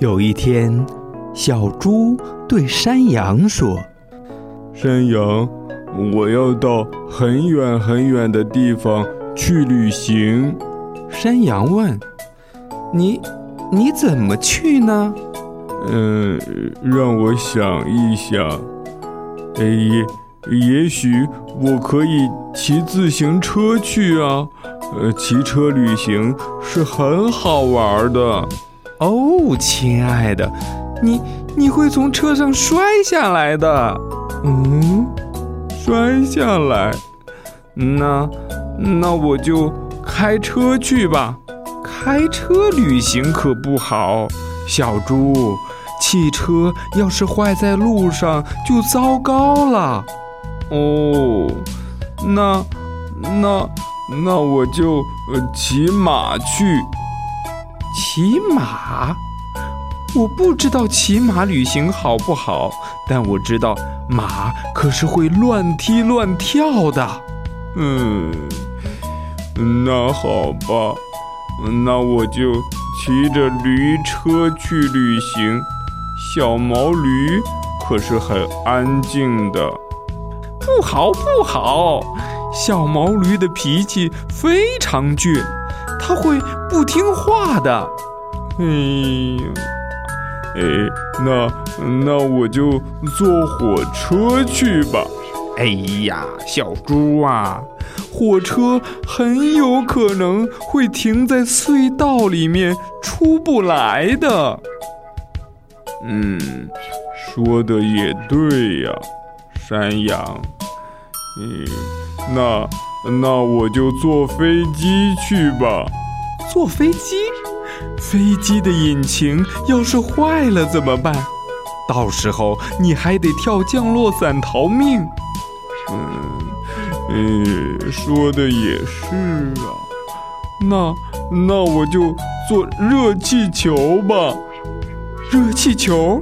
有一天，小猪对山羊说：“山羊，我要到很远很远的地方去旅行。”山羊问：“你，你怎么去呢？”“嗯，让我想一想。也，也许我可以骑自行车去啊。呃，骑车旅行是很好玩的。”哦，亲爱的，你你会从车上摔下来的。嗯，摔下来？那那我就开车去吧。开车旅行可不好，小猪，汽车要是坏在路上就糟糕了。哦，那那那我就骑马去。骑马，我不知道骑马旅行好不好，但我知道马可是会乱踢乱跳的。嗯，那好吧，那我就骑着驴车去旅行。小毛驴可是很安静的。不好不好，小毛驴的脾气非常倔。他会不听话的，哎呀，哎，那那我就坐火车去吧。哎呀，小猪啊，火车很有可能会停在隧道里面出不来的。嗯，说的也对呀，山羊。嗯，那。那我就坐飞机去吧。坐飞机？飞机的引擎要是坏了怎么办？到时候你还得跳降落伞逃命。嗯，嗯，说的也是啊。那那我就坐热气球吧。热气球？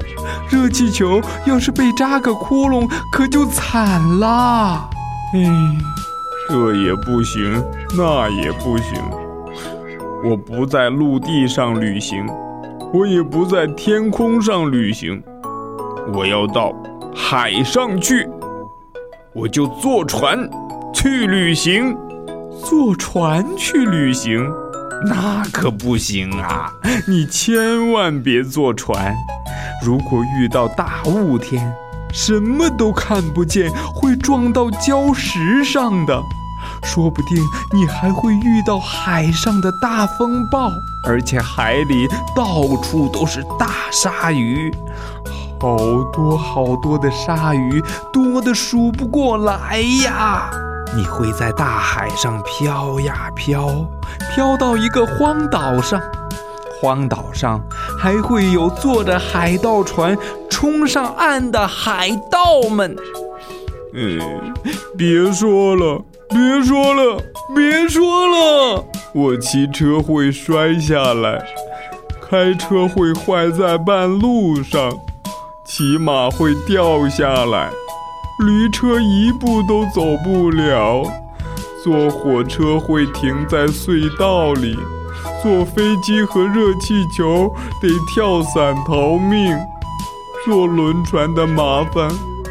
热气球要是被扎个窟窿，可就惨了。哎。这也不行，那也不行。我不在陆地上旅行，我也不在天空上旅行，我要到海上去。我就坐船去旅行，坐船去旅行，那可不行啊！你千万别坐船，如果遇到大雾天。什么都看不见，会撞到礁石上的，说不定你还会遇到海上的大风暴，而且海里到处都是大鲨鱼，好多好多的鲨鱼，多的数不过来呀！你会在大海上飘呀飘，飘到一个荒岛上。荒岛上还会有坐着海盗船冲上岸的海盗们。嗯，别说了，别说了，别说了！我骑车会摔下来，开车会坏在半路上，骑马会掉下来，驴车一步都走不了，坐火车会停在隧道里。坐飞机和热气球得跳伞逃命，坐轮船的麻烦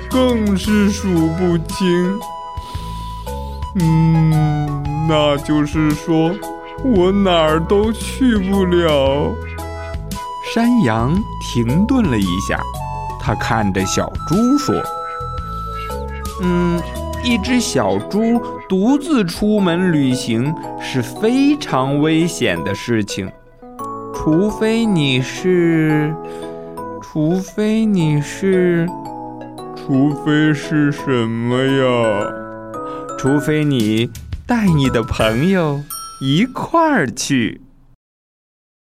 更是数不清。嗯，那就是说我哪儿都去不了。山羊停顿了一下，他看着小猪说：“嗯。”一只小猪独自出门旅行是非常危险的事情，除非你是，除非你是，除非是什么呀？除非你带你的朋友一块儿去。